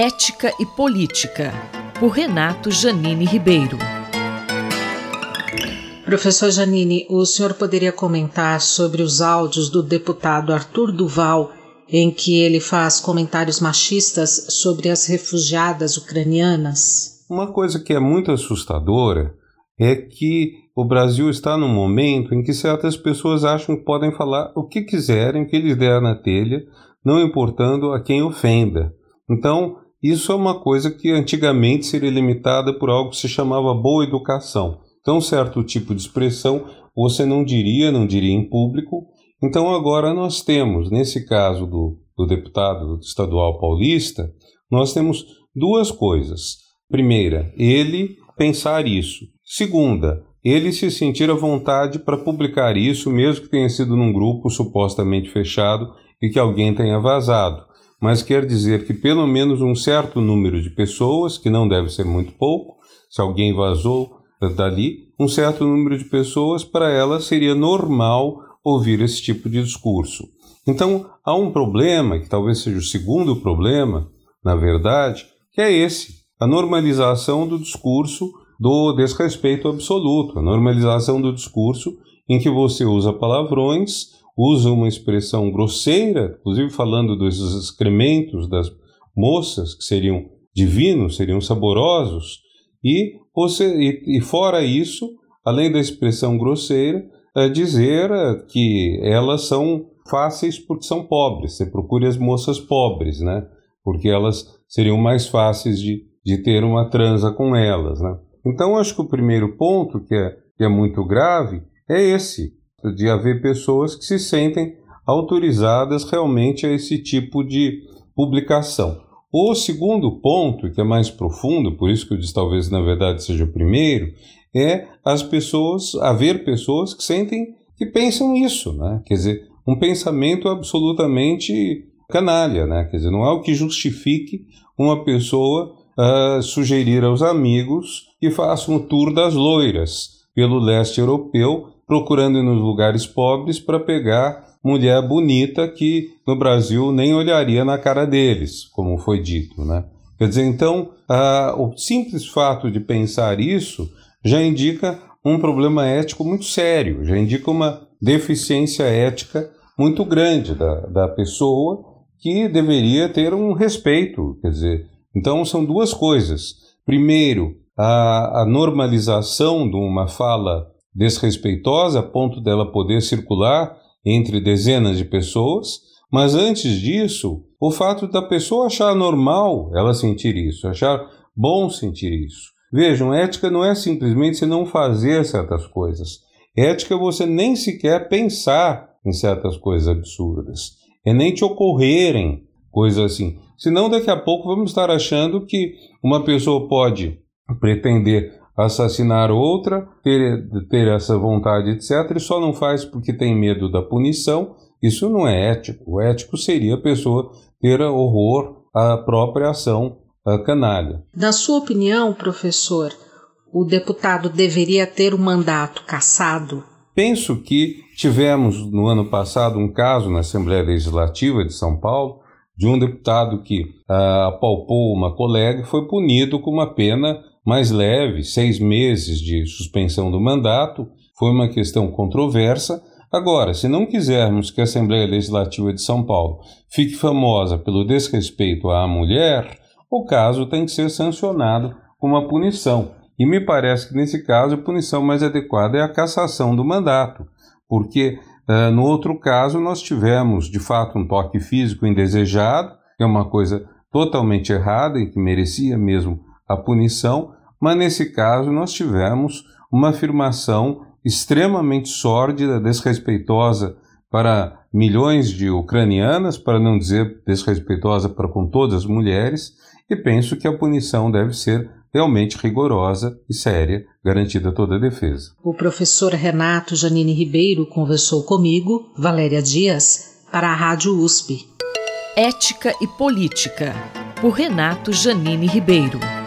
Ética e Política, por Renato Janine Ribeiro. Professor Janine, o senhor poderia comentar sobre os áudios do deputado Arthur Duval, em que ele faz comentários machistas sobre as refugiadas ucranianas? Uma coisa que é muito assustadora é que o Brasil está num momento em que certas pessoas acham que podem falar o que quiserem, o que lhes der na telha, não importando a quem ofenda. Então, isso é uma coisa que antigamente seria limitada por algo que se chamava boa educação. Então, certo tipo de expressão você não diria, não diria em público. Então, agora nós temos, nesse caso do, do deputado estadual paulista, nós temos duas coisas. Primeira, ele pensar isso. Segunda, ele se sentir à vontade para publicar isso, mesmo que tenha sido num grupo supostamente fechado e que alguém tenha vazado mas quer dizer que pelo menos um certo número de pessoas, que não deve ser muito pouco, se alguém vazou dali, um certo número de pessoas, para ela seria normal ouvir esse tipo de discurso. Então, há um problema, que talvez seja o segundo problema, na verdade, que é esse: a normalização do discurso do desrespeito absoluto, a normalização do discurso em que você usa palavrões usa uma expressão grosseira, inclusive falando dos excrementos das moças, que seriam divinos, seriam saborosos, e, e, e fora isso, além da expressão grosseira, é dizer é, que elas são fáceis porque são pobres. Você procure as moças pobres, né? Porque elas seriam mais fáceis de, de ter uma transa com elas, né? Então, acho que o primeiro ponto, que é, que é muito grave, é esse de haver pessoas que se sentem autorizadas realmente a esse tipo de publicação. O segundo ponto, que é mais profundo, por isso que eu disse talvez na verdade seja o primeiro, é as pessoas, haver pessoas que sentem, que pensam isso, né? Quer dizer, um pensamento absolutamente canalha, né? Quer dizer, não é o que justifique uma pessoa uh, sugerir aos amigos que façam o tour das loiras pelo leste europeu procurando nos lugares pobres para pegar mulher bonita que no Brasil nem olharia na cara deles, como foi dito, né? Quer dizer, então, o simples fato de pensar isso já indica um problema ético muito sério, já indica uma deficiência ética muito grande da, da pessoa que deveria ter um respeito. Quer dizer, então são duas coisas. Primeiro, a, a normalização de uma fala desrespeitosa a ponto dela poder circular entre dezenas de pessoas, mas antes disso, o fato da pessoa achar normal ela sentir isso, achar bom sentir isso. Vejam, ética não é simplesmente você não fazer certas coisas. Ética é você nem sequer pensar em certas coisas absurdas. É nem te ocorrerem coisas assim. Senão, daqui a pouco vamos estar achando que uma pessoa pode pretender assassinar outra, ter, ter essa vontade, etc., e só não faz porque tem medo da punição. Isso não é ético. O ético seria a pessoa ter horror à própria ação canalha. Na sua opinião, professor, o deputado deveria ter o mandato cassado? Penso que tivemos no ano passado um caso na Assembleia Legislativa de São Paulo de um deputado que ah, apalpou uma colega e foi punido com uma pena mais leve, seis meses de suspensão do mandato, foi uma questão controversa. Agora, se não quisermos que a Assembleia Legislativa de São Paulo fique famosa pelo desrespeito à mulher, o caso tem que ser sancionado com uma punição. E me parece que nesse caso a punição mais adequada é a cassação do mandato, porque uh, no outro caso nós tivemos de fato um toque físico indesejado, que é uma coisa totalmente errada e que merecia mesmo a punição, mas nesse caso nós tivemos uma afirmação extremamente sórdida, desrespeitosa para milhões de ucranianas, para não dizer desrespeitosa para com todas as mulheres, e penso que a punição deve ser realmente rigorosa e séria, garantida toda a defesa. O professor Renato Janine Ribeiro conversou comigo, Valéria Dias, para a Rádio USP. Ética e Política, por Renato Janine Ribeiro.